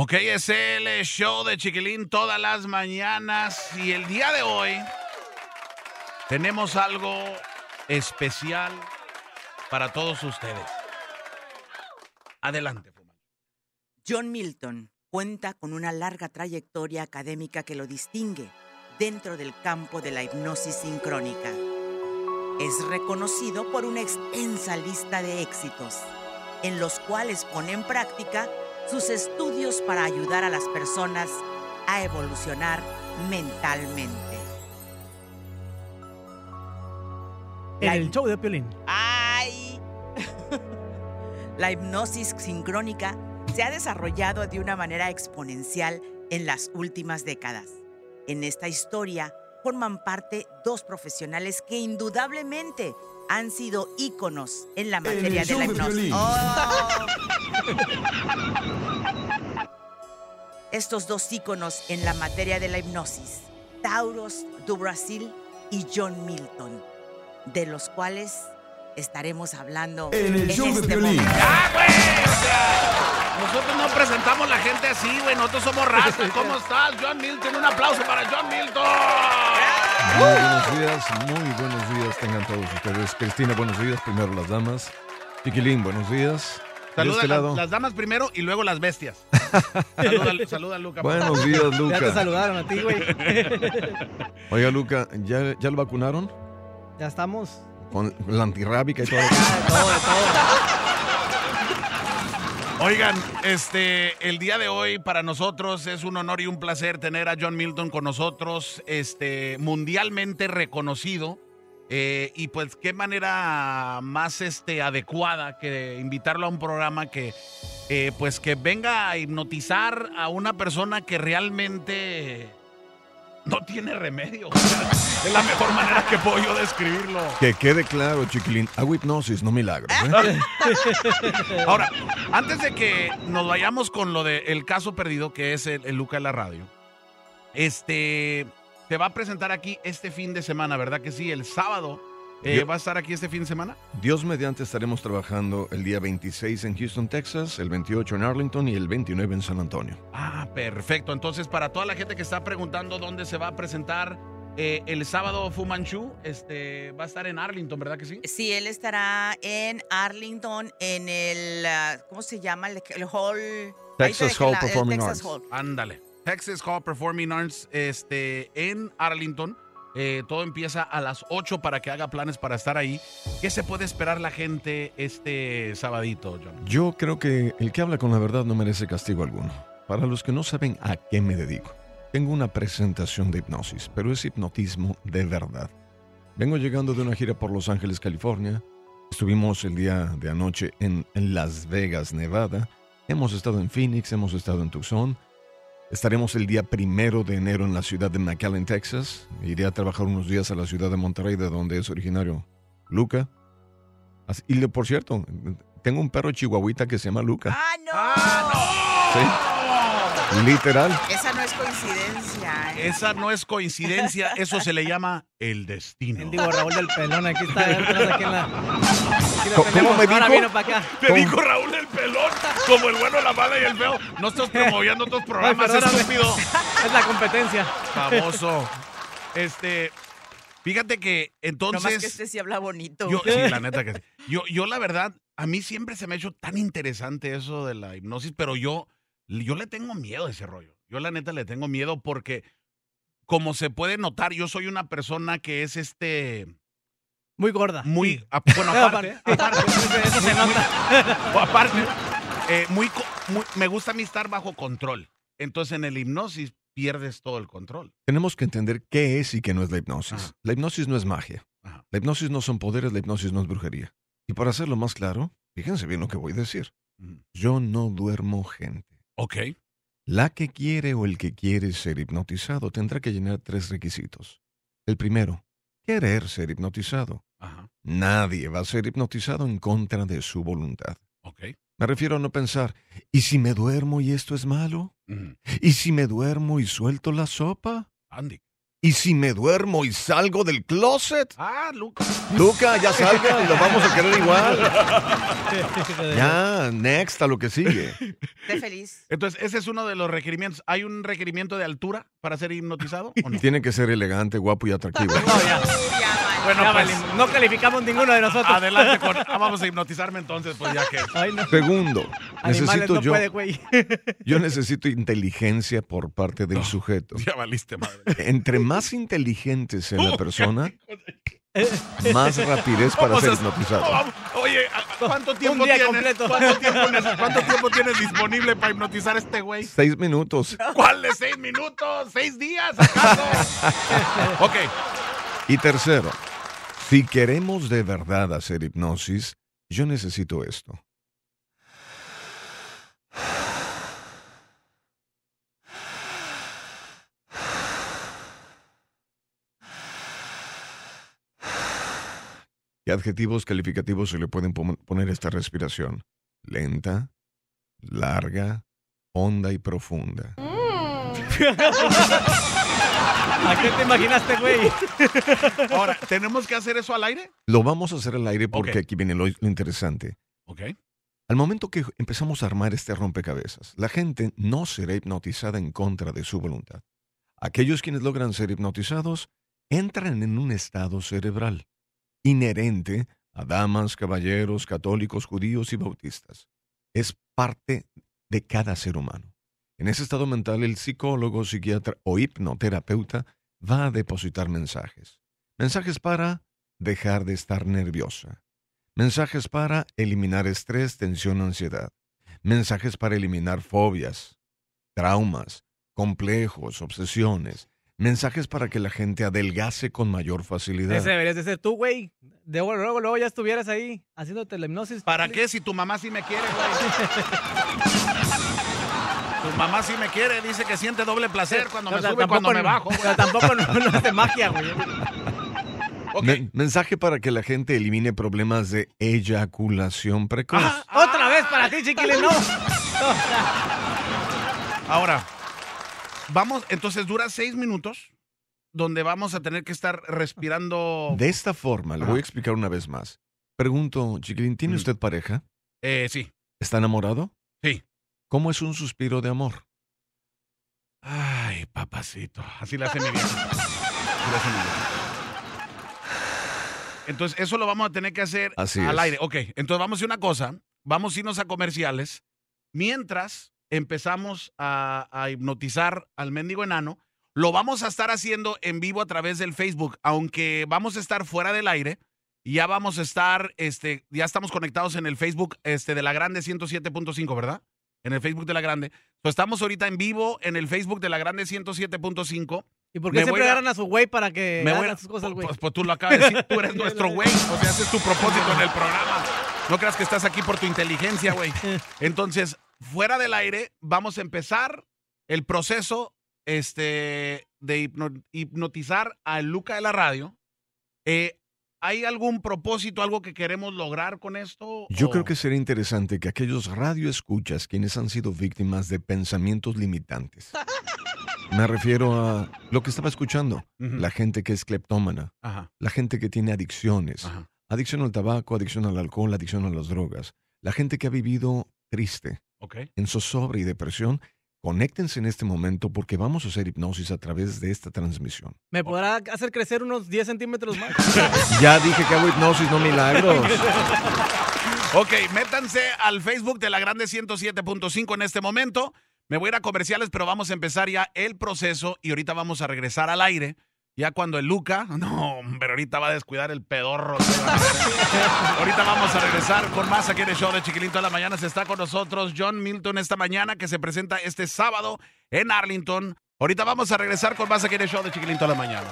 Ok, es el show de Chiquilín todas las mañanas y el día de hoy tenemos algo especial para todos ustedes. Adelante. John Milton cuenta con una larga trayectoria académica que lo distingue dentro del campo de la hipnosis sincrónica. Es reconocido por una extensa lista de éxitos, en los cuales pone en práctica sus estudios para ayudar a las personas a evolucionar mentalmente. En el show de Piolín. ¡Ay! La hipnosis sincrónica se ha desarrollado de una manera exponencial en las últimas décadas. En esta historia forman parte dos profesionales que indudablemente han sido íconos en la materia de la hipnosis. ¡Oh! Estos dos íconos en la materia de la hipnosis, Tauros do Brasil y John Milton, de los cuales estaremos hablando En el show de este Piolín. ¡Ah, güey! O sea, nosotros no presentamos la gente así, güey. Nosotros somos rastas. ¿Cómo estás, John Milton? Un aplauso para John Milton. Muy buenos días, muy buenos días tengan todos ustedes. Cristina, buenos días. Primero las damas. Chiquilín, buenos días. Saluda este las, lado. las damas primero y luego las bestias. saluda, saluda a Luca. Buenos días, Ya te Luca. saludaron a ti, güey. Oiga, Luca, ¿ya, ¿ya lo vacunaron? ya estamos. Con la antirrábica y todo. Ah, de todo, de todo. Oigan, este, el día de hoy para nosotros es un honor y un placer tener a John Milton con nosotros, este, mundialmente reconocido. eh, y pues qué manera más este, adecuada que invitarlo a un programa que, eh, pues que venga a hipnotizar a una persona que realmente no tiene remedio. es la mejor manera que puedo yo describirlo. Que quede claro, chiquilín. Hago hipnosis, no milagros. ¿eh? Ahora, antes de que nos vayamos con lo del caso perdido, que es el, el Luca de la radio, este, te va a presentar aquí este fin de semana, ¿verdad que sí? El sábado. Eh, Yo- ¿Va a estar aquí este fin de semana? Dios mediante estaremos trabajando el día 26 en Houston, Texas, el 28 en Arlington y el 29 en San Antonio. Ah, perfecto. Entonces, para toda la gente que está preguntando dónde se va a presentar eh, el sábado Fu Manchu, este, va a estar en Arlington, ¿verdad que sí? Sí, él estará en Arlington, en el, ah, ¿cómo se llama? El, el hall. Texas Hall la- Performing Texas Arts. Hall. Ándale. Texas Hall Performing Arts este, en Arlington. Eh, todo empieza a las 8 para que haga planes para estar ahí. ¿Qué se puede esperar la gente este sabadito, John? Yo creo que el que habla con la verdad no merece castigo alguno. Para los que no saben a qué me dedico, tengo una presentación de hipnosis, pero es hipnotismo de verdad. Vengo llegando de una gira por Los Ángeles, California. Estuvimos el día de anoche en, Las Vegas, Nevada. Hemos estado en Phoenix, hemos estado en Tucson. Estaremos el día primero de enero en la ciudad de McAllen, Texas. Iré a trabajar unos días a la ciudad de Monterrey, de donde es originario Luca. Así- Y le- por cierto, tengo un perro chihuahuita que se llama Luca. ¡Ah, no! Sí. Literal. Esa no es coincidencia. ¿eh? Esa no es coincidencia, eso se le llama el destino. Mendigo Raúl del Pelón, aquí está. aquí en la, aquí ¿Cómo tenemos. me Ahora dijo? vino para acá. Te ¿Cómo? dijo Raúl el pelón, como el bueno, la mala y el feo. No estás promoviendo otros programas, Ay, estúpido. Es la competencia. Famoso. Este, fíjate que No entonces... más que este sí habla bonito. Yo, sí, la neta que sí. Yo, yo, la verdad, a mí siempre se me ha hecho tan interesante eso de la hipnosis, pero yo, yo le tengo miedo a ese rollo. Yo, la neta, le tengo miedo porque, como se puede notar, yo soy una persona que es este. Muy gorda. Muy. Sí. a- bueno, aparte. aparte, aparte, Eso se nota. aparte, eh, muy, me gusta a mí estar bajo control. Entonces, en el hipnosis pierdes todo el control. Tenemos que entender qué es y qué no es la hipnosis. Ajá. La hipnosis no es magia. Ajá. La hipnosis no son poderes, la hipnosis no es brujería. Y para hacerlo más claro, fíjense bien lo que voy a decir. Yo no duermo gente. Ok. La que quiere o el que quiere ser hipnotizado tendrá que llenar tres requisitos. El primero, querer ser hipnotizado. Ajá. Nadie va a ser hipnotizado en contra de su voluntad. Ok. Me refiero a no pensar, ¿y si me duermo y esto es malo? ¿Y si me duermo y suelto la sopa? Andy. ¿Y si me duermo y salgo del closet? Ah, Luca. Luca, ya salga, lo vamos a querer igual. Ya, next a lo que sigue. Sé feliz. Entonces, ese es uno de los requerimientos. ¿Hay un requerimiento de altura para ser hipnotizado o no? Tiene que ser elegante, guapo y atractivo. No, ya. Bueno, Ya pues, no calificamos ninguno de nosotros. adelante con... ah, vamos a hipnotizarme entonces, pues ya que... Ay, no. Segundo, Animales necesito no yo, puede, yo necesito inteligencia por parte del sujeto. Ya valiste, madre. Entre más inteligente sea la persona, más rapidez para ser hipnotizado. Oye, ¿a- ¿cuánto tiempo día tienes? completo. ¿Cuánto tiempo, neces- cuánto tiempo tienes disponible para hipnotizar a este güey? Seis minutos. ¿Cuál de seis minutos? ¿Seis días acaso? ok, Y tercero, si queremos de verdad hacer hipnosis, yo necesito esto. ¿Qué adjetivos calificativos se le pueden pon- poner a esta respiración? Lenta, larga, honda y profunda. ¿A qué te imaginaste, güey? ahora, ¿tenemos que hacer eso al aire? Lo vamos a hacer al aire porque aquí viene lo, lo interesante. Ok. Al momento que empezamos a armar este rompecabezas, la gente no será hipnotizada en contra de su voluntad. Aquellos quienes logran ser hipnotizados entran en un estado cerebral inherente a damas, caballeros, católicos, judíos y bautistas. Es parte de cada ser humano. En ese estado mental, el psicólogo, psiquiatra o hipnoterapeuta va a depositar mensajes. Mensajes para dejar de estar nerviosa. Mensajes para eliminar estrés, tensión, ansiedad. Mensajes para eliminar fobias, traumas, complejos, obsesiones. Mensajes para que la gente adelgace con mayor facilidad. Ese deberías de ser tú, güey. De luego, luego, luego ya estuvieras ahí haciéndote la hipnosis. ¿Para qué si tu mamá sí me quiere, güey? Tu mamá sí me quiere, dice que siente doble placer cuando me O sea, sube y cuando me bajo, o güey. sea, tampoco no, no hace magia, güey. Men- mensaje para que la gente elimine problemas de eyaculación precoz. Ah, Otra vez para ti, chiquilín, no. Ahora, vamos, entonces dura seis minutos donde vamos a tener que estar respirando. De esta forma, le voy a explicar una vez más. Pregunto, chiquilín, ¿tiene Mm. usted pareja? Eh, sí. ¿Está enamorado? Sí. ¿Cómo es un suspiro de amor? Ay, papacito. Así le hace mi vieja. Así le hace mi vieja. Entonces, eso lo vamos a tener que hacer Así al es. aire. Ok, entonces vamos a hacer una cosa. Vamos a irnos a comerciales mientras empezamos a, a hipnotizar al mendigo enano. Lo vamos a estar haciendo en vivo a través del Facebook, aunque vamos a estar fuera del aire. Ya vamos a estar, este, ya estamos conectados en el Facebook este, de la Grande 107.5, ¿verdad? En el Facebook de la Grande. So, estamos ahorita en vivo en el Facebook de la Grande 107.5. ¿Y por qué Me siempre voy a- agarran a su güey para que Me hagan a- sus cosas, güey? pues, pues tú lo acabas de decir, tú eres nuestro güey. O sea, ese es tu propósito en el programa. No creas que estás aquí por tu inteligencia, güey. Entonces, fuera del aire, vamos a empezar el proceso este, de hipno- hipnotizar a Luca de la radio. Eh, ¿Hay algún propósito, algo que queremos lograr con esto? Yo o- creo que sería interesante que aquellos radioescuchas quienes han sido víctimas de pensamientos limitantes. Me refiero a lo que estaba escuchando. La gente que es cleptómana, Ajá, la gente que tiene adicciones, ajá. adicción al tabaco, adicción al alcohol, adicción a las drogas, la gente que ha vivido triste, en zozobra y depresión, conéctense en este momento porque vamos a hacer hipnosis a través de esta transmisión. ¿Me podrá hacer crecer unos 10 centímetros más? Ya dije que hago hipnosis, no milagros. Ok, métanse al Facebook de la Grande 107.5 en este momento. Me voy a ir a comerciales, pero vamos a empezar ya el proceso y ahorita vamos a regresar al aire. Ya cuando el Luca, no, pero ahorita va a descuidar el pedorro. ahorita vamos a regresar con más aquí en el show de Chiquilín toda la mañana. Se está con nosotros John Milton esta mañana que se presenta este sábado en Arlington. Ahorita vamos a regresar con más aquí en el show de Chiquilín toda la mañana.